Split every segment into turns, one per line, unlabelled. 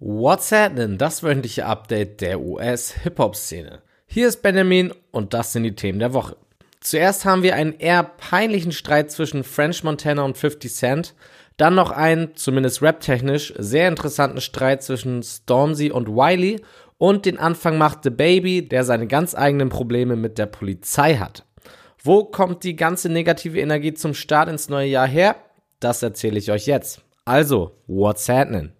What's happening? Das wöchentliche Update der US-Hip-Hop-Szene. Hier ist Benjamin und das sind die Themen der Woche. Zuerst haben wir einen eher peinlichen Streit zwischen French Montana und 50 Cent. Dann noch einen, zumindest rap-technisch, sehr interessanten Streit zwischen Stormzy und Wiley. Und den Anfang macht The Baby, der seine ganz eigenen Probleme mit der Polizei hat. Wo kommt die ganze negative Energie zum Start ins neue Jahr her? Das erzähle ich euch jetzt. Also, what's happening?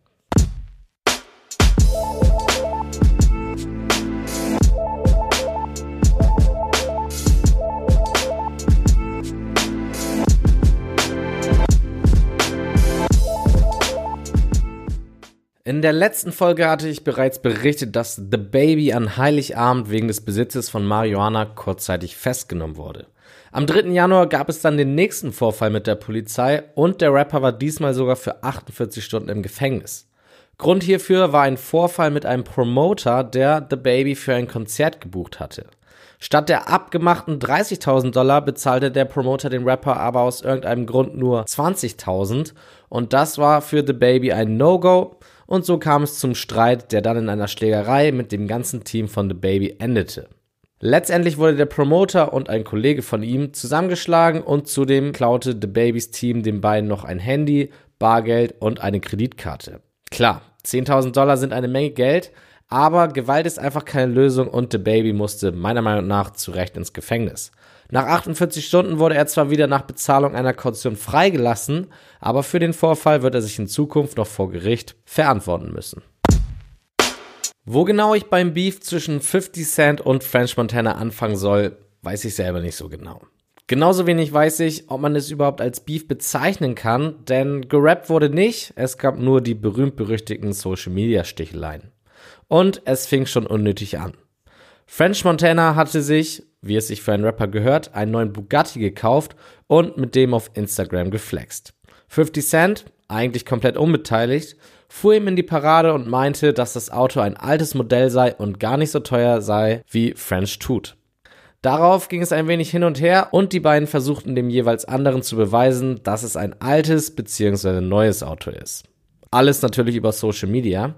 In der letzten Folge hatte ich bereits berichtet, dass The Baby an Heiligabend wegen des Besitzes von Marihuana kurzzeitig festgenommen wurde. Am 3. Januar gab es dann den nächsten Vorfall mit der Polizei und der Rapper war diesmal sogar für 48 Stunden im Gefängnis. Grund hierfür war ein Vorfall mit einem Promoter, der The Baby für ein Konzert gebucht hatte. Statt der abgemachten 30.000 Dollar bezahlte der Promoter den Rapper aber aus irgendeinem Grund nur 20.000 und das war für The Baby ein No-Go und so kam es zum Streit, der dann in einer Schlägerei mit dem ganzen Team von The Baby endete. Letztendlich wurde der Promoter und ein Kollege von ihm zusammengeschlagen und zudem klaute The Babys Team den beiden noch ein Handy, Bargeld und eine Kreditkarte. Klar, 10.000 Dollar sind eine Menge Geld, aber Gewalt ist einfach keine Lösung und The Baby musste meiner Meinung nach zu Recht ins Gefängnis. Nach 48 Stunden wurde er zwar wieder nach Bezahlung einer Kaution freigelassen, aber für den Vorfall wird er sich in Zukunft noch vor Gericht verantworten müssen. Wo genau ich beim Beef zwischen 50 Cent und French Montana anfangen soll, weiß ich selber nicht so genau. Genauso wenig weiß ich, ob man es überhaupt als Beef bezeichnen kann, denn gerappt wurde nicht, es gab nur die berühmt-berüchtigten Social-Media-Sticheleien. Und es fing schon unnötig an. French Montana hatte sich, wie es sich für einen Rapper gehört, einen neuen Bugatti gekauft und mit dem auf Instagram geflext. 50 Cent, eigentlich komplett unbeteiligt, fuhr ihm in die Parade und meinte, dass das Auto ein altes Modell sei und gar nicht so teuer sei, wie French tut. Darauf ging es ein wenig hin und her und die beiden versuchten dem jeweils anderen zu beweisen, dass es ein altes bzw. neues Auto ist. Alles natürlich über Social Media.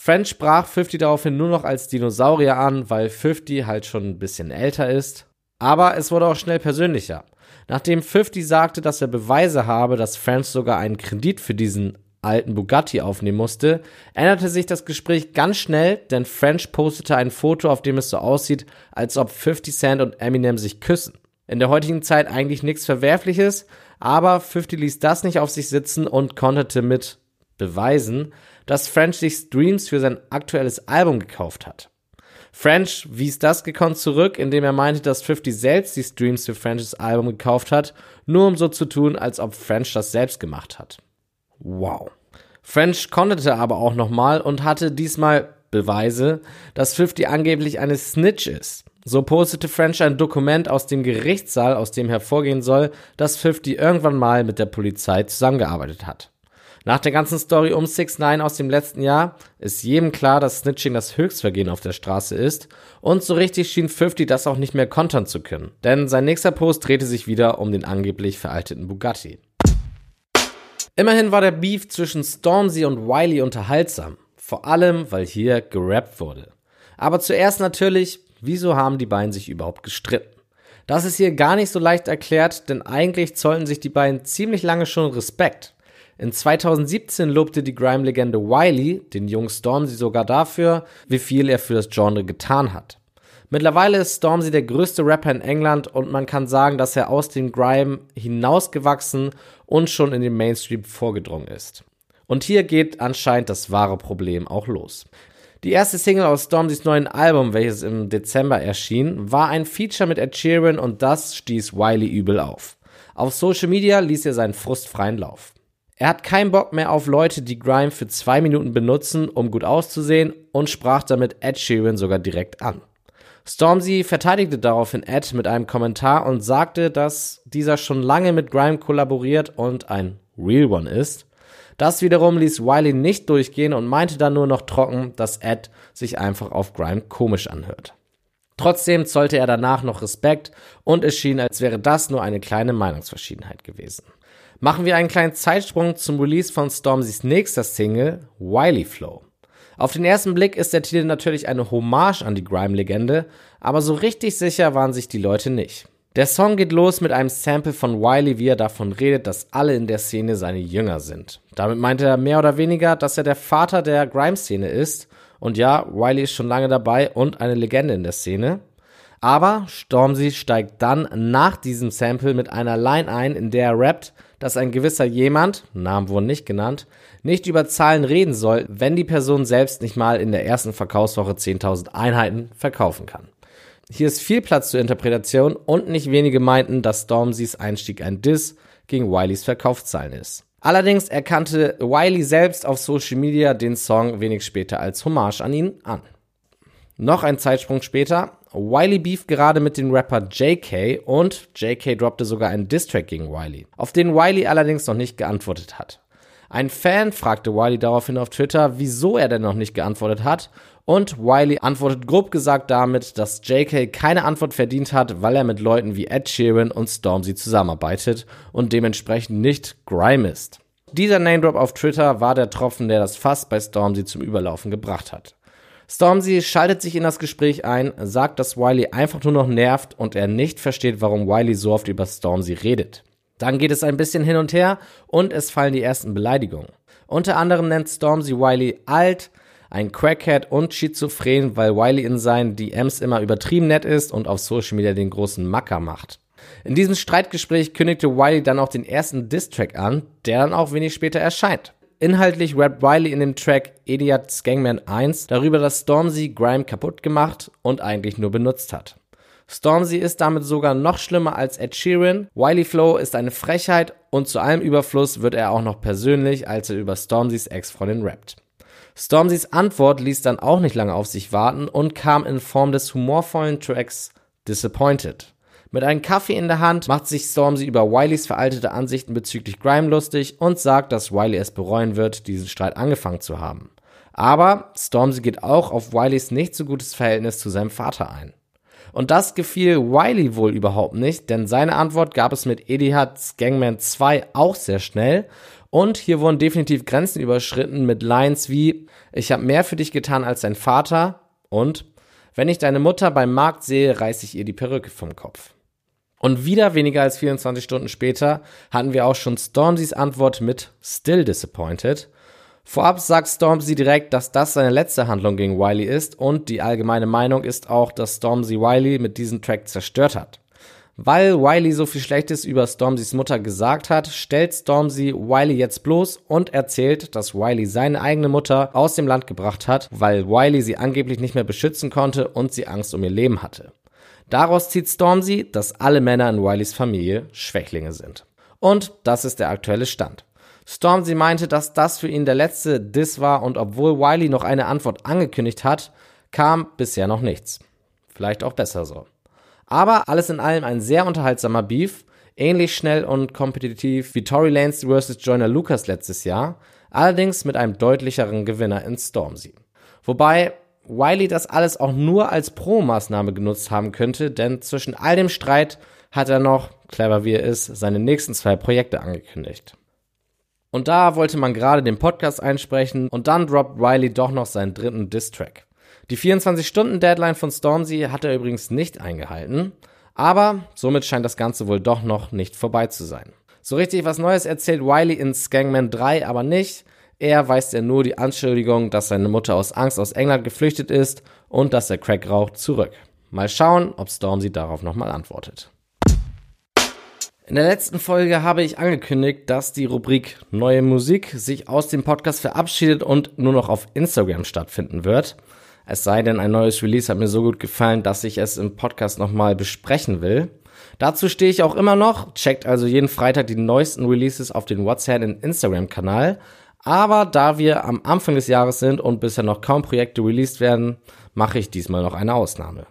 French sprach 50 daraufhin nur noch als Dinosaurier an, weil 50 halt schon ein bisschen älter ist. Aber es wurde auch schnell persönlicher. Nachdem 50 sagte, dass er Beweise habe, dass French sogar einen Kredit für diesen alten Bugatti aufnehmen musste, änderte sich das Gespräch ganz schnell, denn French postete ein Foto, auf dem es so aussieht, als ob 50 Cent und Eminem sich küssen. In der heutigen Zeit eigentlich nichts Verwerfliches, aber 50 ließ das nicht auf sich sitzen und konterte mit beweisen, dass French sich Streams für sein aktuelles Album gekauft hat. French wies das gekonnt zurück, indem er meinte, dass 50 selbst die Streams für Frenchs Album gekauft hat, nur um so zu tun, als ob French das selbst gemacht hat. Wow. French konterte aber auch nochmal und hatte diesmal Beweise, dass 50 angeblich eine Snitch ist. So postete French ein Dokument aus dem Gerichtssaal, aus dem hervorgehen soll, dass 50 irgendwann mal mit der Polizei zusammengearbeitet hat. Nach der ganzen Story um 6 9 aus dem letzten Jahr ist jedem klar, dass Snitching das Höchstvergehen auf der Straße ist und so richtig schien 50 das auch nicht mehr kontern zu können, denn sein nächster Post drehte sich wieder um den angeblich veralteten Bugatti. Immerhin war der Beef zwischen Stormzy und Wiley unterhaltsam, vor allem weil hier gerappt wurde. Aber zuerst natürlich, wieso haben die beiden sich überhaupt gestritten? Das ist hier gar nicht so leicht erklärt, denn eigentlich zollten sich die beiden ziemlich lange schon Respekt. In 2017 lobte die Grime-Legende Wiley den jungen Stormzy sogar dafür, wie viel er für das Genre getan hat. Mittlerweile ist Stormzy der größte Rapper in England und man kann sagen, dass er aus dem Grime hinausgewachsen und schon in den Mainstream vorgedrungen ist. Und hier geht anscheinend das wahre Problem auch los. Die erste Single aus Stormzys neuen Album, welches im Dezember erschien, war ein Feature mit Ed Sheeran und das stieß Wiley übel auf. Auf Social Media ließ er seinen Frust freien Lauf. Er hat keinen Bock mehr auf Leute, die Grime für zwei Minuten benutzen, um gut auszusehen und sprach damit Ed Sheeran sogar direkt an. Stormzy verteidigte daraufhin Ed mit einem Kommentar und sagte, dass dieser schon lange mit Grime kollaboriert und ein Real One ist. Das wiederum ließ Wiley nicht durchgehen und meinte dann nur noch trocken, dass Ed sich einfach auf Grime komisch anhört. Trotzdem zollte er danach noch Respekt und es schien, als wäre das nur eine kleine Meinungsverschiedenheit gewesen. Machen wir einen kleinen Zeitsprung zum Release von Stormzys nächster Single, Wiley Flow. Auf den ersten Blick ist der Titel natürlich eine Hommage an die Grime-Legende, aber so richtig sicher waren sich die Leute nicht. Der Song geht los mit einem Sample von Wiley, wie er davon redet, dass alle in der Szene seine Jünger sind. Damit meint er mehr oder weniger, dass er der Vater der Grime-Szene ist. Und ja, Wiley ist schon lange dabei und eine Legende in der Szene. Aber Stormzy steigt dann nach diesem Sample mit einer Line ein, in der er rappt, dass ein gewisser jemand, Namen wurden nicht genannt, nicht über Zahlen reden soll, wenn die Person selbst nicht mal in der ersten Verkaufswoche 10.000 Einheiten verkaufen kann. Hier ist viel Platz zur Interpretation und nicht wenige meinten, dass Stormzys Einstieg ein Diss gegen Wileys Verkaufszahlen ist. Allerdings erkannte Wiley selbst auf Social Media den Song wenig später als Hommage an ihn an. Noch ein Zeitsprung später, Wiley beef gerade mit dem Rapper JK und JK droppte sogar einen Distrack gegen Wiley, auf den Wiley allerdings noch nicht geantwortet hat. Ein Fan fragte Wiley daraufhin auf Twitter, wieso er denn noch nicht geantwortet hat und Wiley antwortet grob gesagt damit, dass JK keine Antwort verdient hat, weil er mit Leuten wie Ed Sheeran und Stormzy zusammenarbeitet und dementsprechend nicht Grime ist. Dieser Name Drop auf Twitter war der Tropfen, der das Fass bei Stormzy zum Überlaufen gebracht hat. Stormzy schaltet sich in das Gespräch ein, sagt, dass Wiley einfach nur noch nervt und er nicht versteht, warum Wiley so oft über Stormzy redet. Dann geht es ein bisschen hin und her und es fallen die ersten Beleidigungen. Unter anderem nennt Stormzy Wiley alt, ein Crackhead und schizophren, weil Wiley in seinen DMs immer übertrieben nett ist und auf Social Media den großen Macker macht. In diesem Streitgespräch kündigte Wiley dann auch den ersten Diss-Track an, der dann auch wenig später erscheint. Inhaltlich rappt Wiley in dem Track Idiot's Gangman 1 darüber, dass Stormzy Grime kaputt gemacht und eigentlich nur benutzt hat. Stormzy ist damit sogar noch schlimmer als Ed Sheeran. Wiley Flow ist eine Frechheit und zu allem Überfluss wird er auch noch persönlich, als er über Stormzys Ex-Freundin rappt. Stormzys Antwort ließ dann auch nicht lange auf sich warten und kam in Form des humorvollen Tracks Disappointed. Mit einem Kaffee in der Hand macht sich Stormzy über Wileys veraltete Ansichten bezüglich Grime lustig und sagt, dass Wiley es bereuen wird, diesen Streit angefangen zu haben. Aber Stormzy geht auch auf Wileys nicht so gutes Verhältnis zu seinem Vater ein. Und das gefiel Wiley wohl überhaupt nicht, denn seine Antwort gab es mit Edihards Gangman 2 auch sehr schnell. Und hier wurden definitiv Grenzen überschritten mit Lines wie Ich habe mehr für dich getan als dein Vater und Wenn ich deine Mutter beim Markt sehe, reiß ich ihr die Perücke vom Kopf. Und wieder weniger als 24 Stunden später hatten wir auch schon Stormzys Antwort mit Still Disappointed. Vorab sagt Stormzy direkt, dass das seine letzte Handlung gegen Wiley ist und die allgemeine Meinung ist auch, dass Stormzy Wiley mit diesem Track zerstört hat. Weil Wiley so viel Schlechtes über Stormzys Mutter gesagt hat, stellt Stormzy Wiley jetzt bloß und erzählt, dass Wiley seine eigene Mutter aus dem Land gebracht hat, weil Wiley sie angeblich nicht mehr beschützen konnte und sie Angst um ihr Leben hatte. Daraus zieht Stormzy, dass alle Männer in Wileys Familie Schwächlinge sind. Und das ist der aktuelle Stand. Stormzy meinte, dass das für ihn der letzte Diss war und obwohl Wiley noch eine Antwort angekündigt hat, kam bisher noch nichts. Vielleicht auch besser so. Aber alles in allem ein sehr unterhaltsamer Beef, ähnlich schnell und kompetitiv wie Tory Lanez vs. Joyner Lucas letztes Jahr, allerdings mit einem deutlicheren Gewinner in Stormzy. Wobei Wiley das alles auch nur als Pro-Maßnahme genutzt haben könnte, denn zwischen all dem Streit hat er noch, clever wie er ist, seine nächsten zwei Projekte angekündigt. Und da wollte man gerade den Podcast einsprechen und dann droppt Wiley doch noch seinen dritten Diss-Track. Die 24-Stunden-Deadline von Stormzy hat er übrigens nicht eingehalten, aber somit scheint das Ganze wohl doch noch nicht vorbei zu sein. So richtig was Neues erzählt Wiley in Skangman 3 aber nicht, er weist er nur die Anschuldigung, dass seine Mutter aus Angst aus England geflüchtet ist und dass er Crack raucht, zurück. Mal schauen, ob Stormzy darauf nochmal antwortet. In der letzten Folge habe ich angekündigt, dass die Rubrik Neue Musik sich aus dem Podcast verabschiedet und nur noch auf Instagram stattfinden wird. Es sei denn, ein neues Release hat mir so gut gefallen, dass ich es im Podcast nochmal besprechen will. Dazu stehe ich auch immer noch. Checkt also jeden Freitag die neuesten Releases auf den WhatsApp Instagram-Kanal. Aber da wir am Anfang des Jahres sind und bisher noch kaum Projekte released werden, mache ich diesmal noch eine Ausnahme.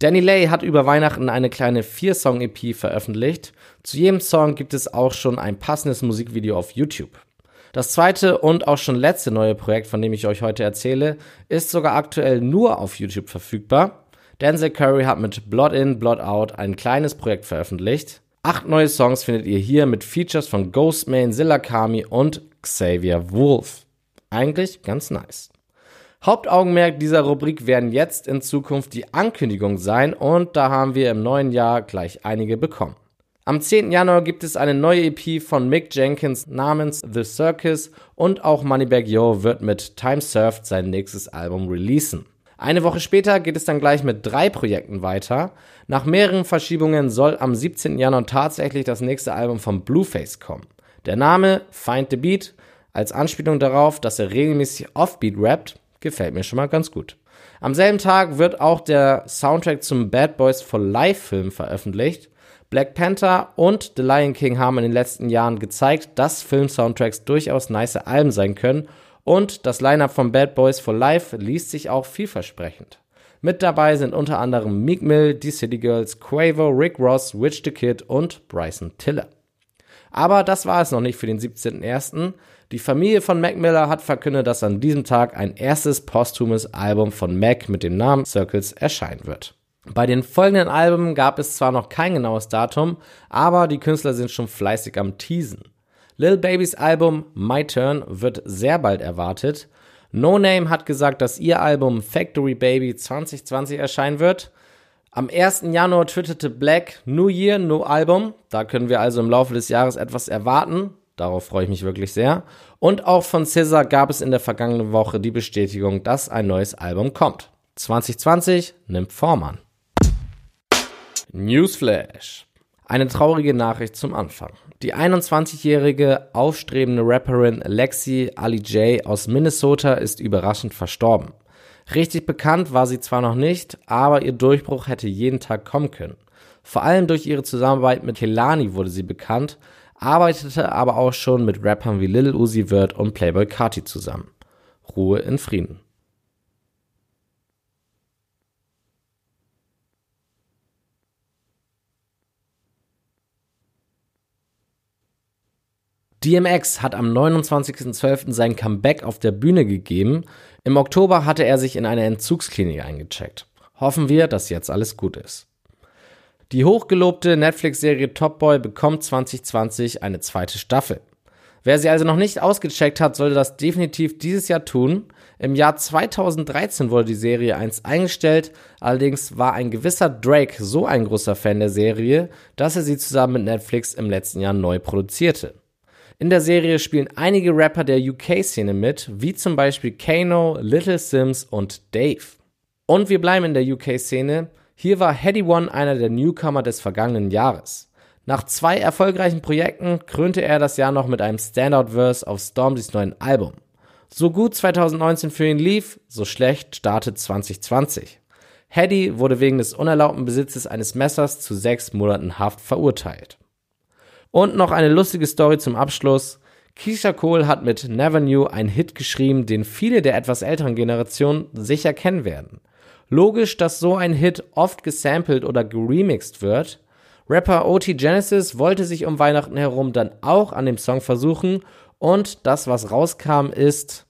Danny Lay hat über Weihnachten eine kleine 4-Song-EP veröffentlicht. Zu jedem Song gibt es auch schon ein passendes Musikvideo auf YouTube. Das zweite und auch schon letzte neue Projekt, von dem ich euch heute erzähle, ist sogar aktuell nur auf YouTube verfügbar. Denzel Curry hat mit Blood In, Blood Out ein kleines Projekt veröffentlicht. Acht neue Songs findet ihr hier mit Features von Ghostman, Kami und Xavier Wolf. Eigentlich ganz nice. Hauptaugenmerk dieser Rubrik werden jetzt in Zukunft die Ankündigungen sein und da haben wir im neuen Jahr gleich einige bekommen. Am 10. Januar gibt es eine neue EP von Mick Jenkins namens The Circus und auch Moneybag Yo wird mit Time Surfed sein nächstes Album releasen. Eine Woche später geht es dann gleich mit drei Projekten weiter. Nach mehreren Verschiebungen soll am 17. Januar tatsächlich das nächste Album von Blueface kommen. Der Name Find the Beat als Anspielung darauf, dass er regelmäßig Offbeat rappt, gefällt mir schon mal ganz gut. Am selben Tag wird auch der Soundtrack zum Bad Boys for Life Film veröffentlicht. Black Panther und The Lion King haben in den letzten Jahren gezeigt, dass Film-Soundtracks durchaus nice Alben sein können und das Lineup von Bad Boys for Life liest sich auch vielversprechend. Mit dabei sind unter anderem Meek Mill, Die City Girls, Quavo, Rick Ross, Witch the Kid und Bryson Tiller. Aber das war es noch nicht für den 17.01. Die Familie von Mac Miller hat verkündet, dass an diesem Tag ein erstes posthumes Album von Mac mit dem Namen Circles erscheinen wird. Bei den folgenden Alben gab es zwar noch kein genaues Datum, aber die Künstler sind schon fleißig am Teasen. Lil Babys Album My Turn wird sehr bald erwartet. No Name hat gesagt, dass ihr Album Factory Baby 2020 erscheinen wird. Am 1. Januar twitterte Black New Year, No Album. Da können wir also im Laufe des Jahres etwas erwarten. Darauf freue ich mich wirklich sehr. Und auch von Scissor gab es in der vergangenen Woche die Bestätigung, dass ein neues Album kommt. 2020 nimmt Form an. Newsflash. Eine traurige Nachricht zum Anfang. Die 21-jährige aufstrebende Rapperin Lexi Ali J aus Minnesota ist überraschend verstorben. Richtig bekannt war sie zwar noch nicht, aber ihr Durchbruch hätte jeden Tag kommen können. Vor allem durch ihre Zusammenarbeit mit Kelani wurde sie bekannt, arbeitete aber auch schon mit Rappern wie Lil Uzi Vert und Playboy Carti zusammen. Ruhe in Frieden. DMX hat am 29.12. sein Comeback auf der Bühne gegeben. Im Oktober hatte er sich in eine Entzugsklinik eingecheckt. Hoffen wir, dass jetzt alles gut ist. Die hochgelobte Netflix-Serie Top Boy bekommt 2020 eine zweite Staffel. Wer sie also noch nicht ausgecheckt hat, sollte das definitiv dieses Jahr tun. Im Jahr 2013 wurde die Serie einst eingestellt, allerdings war ein gewisser Drake so ein großer Fan der Serie, dass er sie zusammen mit Netflix im letzten Jahr neu produzierte. In der Serie spielen einige Rapper der UK-Szene mit, wie zum Beispiel Kano, Little Sims und Dave. Und wir bleiben in der UK-Szene. Hier war Heady One einer der Newcomer des vergangenen Jahres. Nach zwei erfolgreichen Projekten krönte er das Jahr noch mit einem Standout-Verse auf Stormzys neuen Album. So gut 2019 für ihn lief, so schlecht startet 2020. Hedy wurde wegen des unerlaubten Besitzes eines Messers zu sechs Monaten Haft verurteilt. Und noch eine lustige Story zum Abschluss. Keisha Cole hat mit Never Knew einen Hit geschrieben, den viele der etwas älteren Generationen sicher kennen werden. Logisch, dass so ein Hit oft gesampelt oder geremixed wird. Rapper OT Genesis wollte sich um Weihnachten herum dann auch an dem Song versuchen und das, was rauskam, ist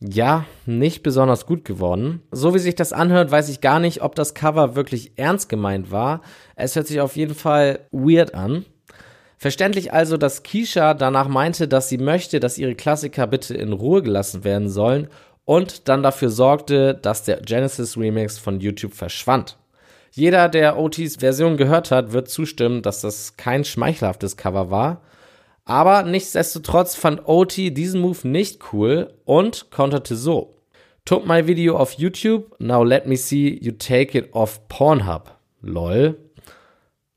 ja, nicht besonders gut geworden. So wie sich das anhört, weiß ich gar nicht, ob das Cover wirklich ernst gemeint war. Es hört sich auf jeden Fall weird an. Verständlich also, dass Keisha danach meinte, dass sie möchte, dass ihre Klassiker bitte in Ruhe gelassen werden sollen und dann dafür sorgte, dass der Genesis Remix von YouTube verschwand. Jeder, der OTs Version gehört hat, wird zustimmen, dass das kein schmeichelhaftes Cover war. Aber nichtsdestotrotz fand OT diesen Move nicht cool und konterte so. Took my video off YouTube, now let me see you take it off Pornhub. Lol.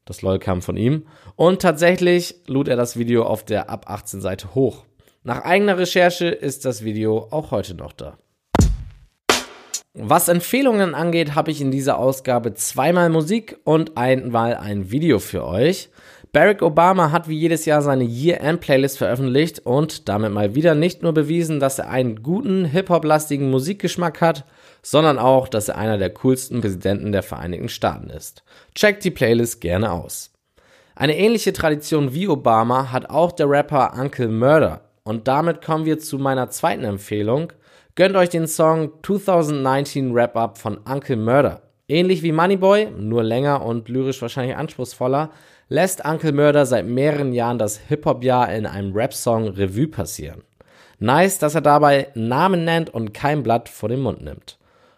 Das LOL kam von ihm. Und tatsächlich lud er das Video auf der ab 18 Seite hoch. Nach eigener Recherche ist das Video auch heute noch da. Was Empfehlungen angeht, habe ich in dieser Ausgabe zweimal Musik und einmal ein Video für euch. Barack Obama hat wie jedes Jahr seine Year-End-Playlist veröffentlicht und damit mal wieder nicht nur bewiesen, dass er einen guten Hip-Hop-lastigen Musikgeschmack hat, sondern auch, dass er einer der coolsten Präsidenten der Vereinigten Staaten ist. Checkt die Playlist gerne aus. Eine ähnliche Tradition wie Obama hat auch der Rapper Uncle Murder. Und damit kommen wir zu meiner zweiten Empfehlung. Gönnt euch den Song 2019 Wrap-Up von Uncle Murder. Ähnlich wie Moneyboy, nur länger und lyrisch wahrscheinlich anspruchsvoller, lässt Uncle Murder seit mehreren Jahren das Hip-Hop-Jahr in einem Rap-Song Revue passieren. Nice, dass er dabei Namen nennt und kein Blatt vor den Mund nimmt.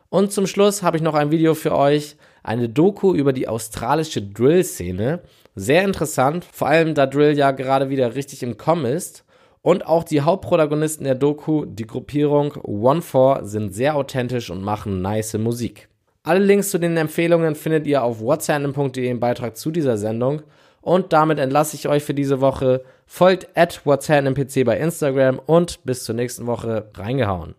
Und zum Schluss habe ich noch ein Video für euch, eine Doku über die australische Drill-Szene. Sehr interessant, vor allem da Drill ja gerade wieder richtig im Kommen ist. Und auch die Hauptprotagonisten der Doku, die Gruppierung One4, sind sehr authentisch und machen nice Musik. Alle Links zu den Empfehlungen findet ihr auf whatsapp.de im Beitrag zu dieser Sendung. Und damit entlasse ich euch für diese Woche. Folgt at whatsappnpc bei Instagram und bis zur nächsten Woche reingehauen.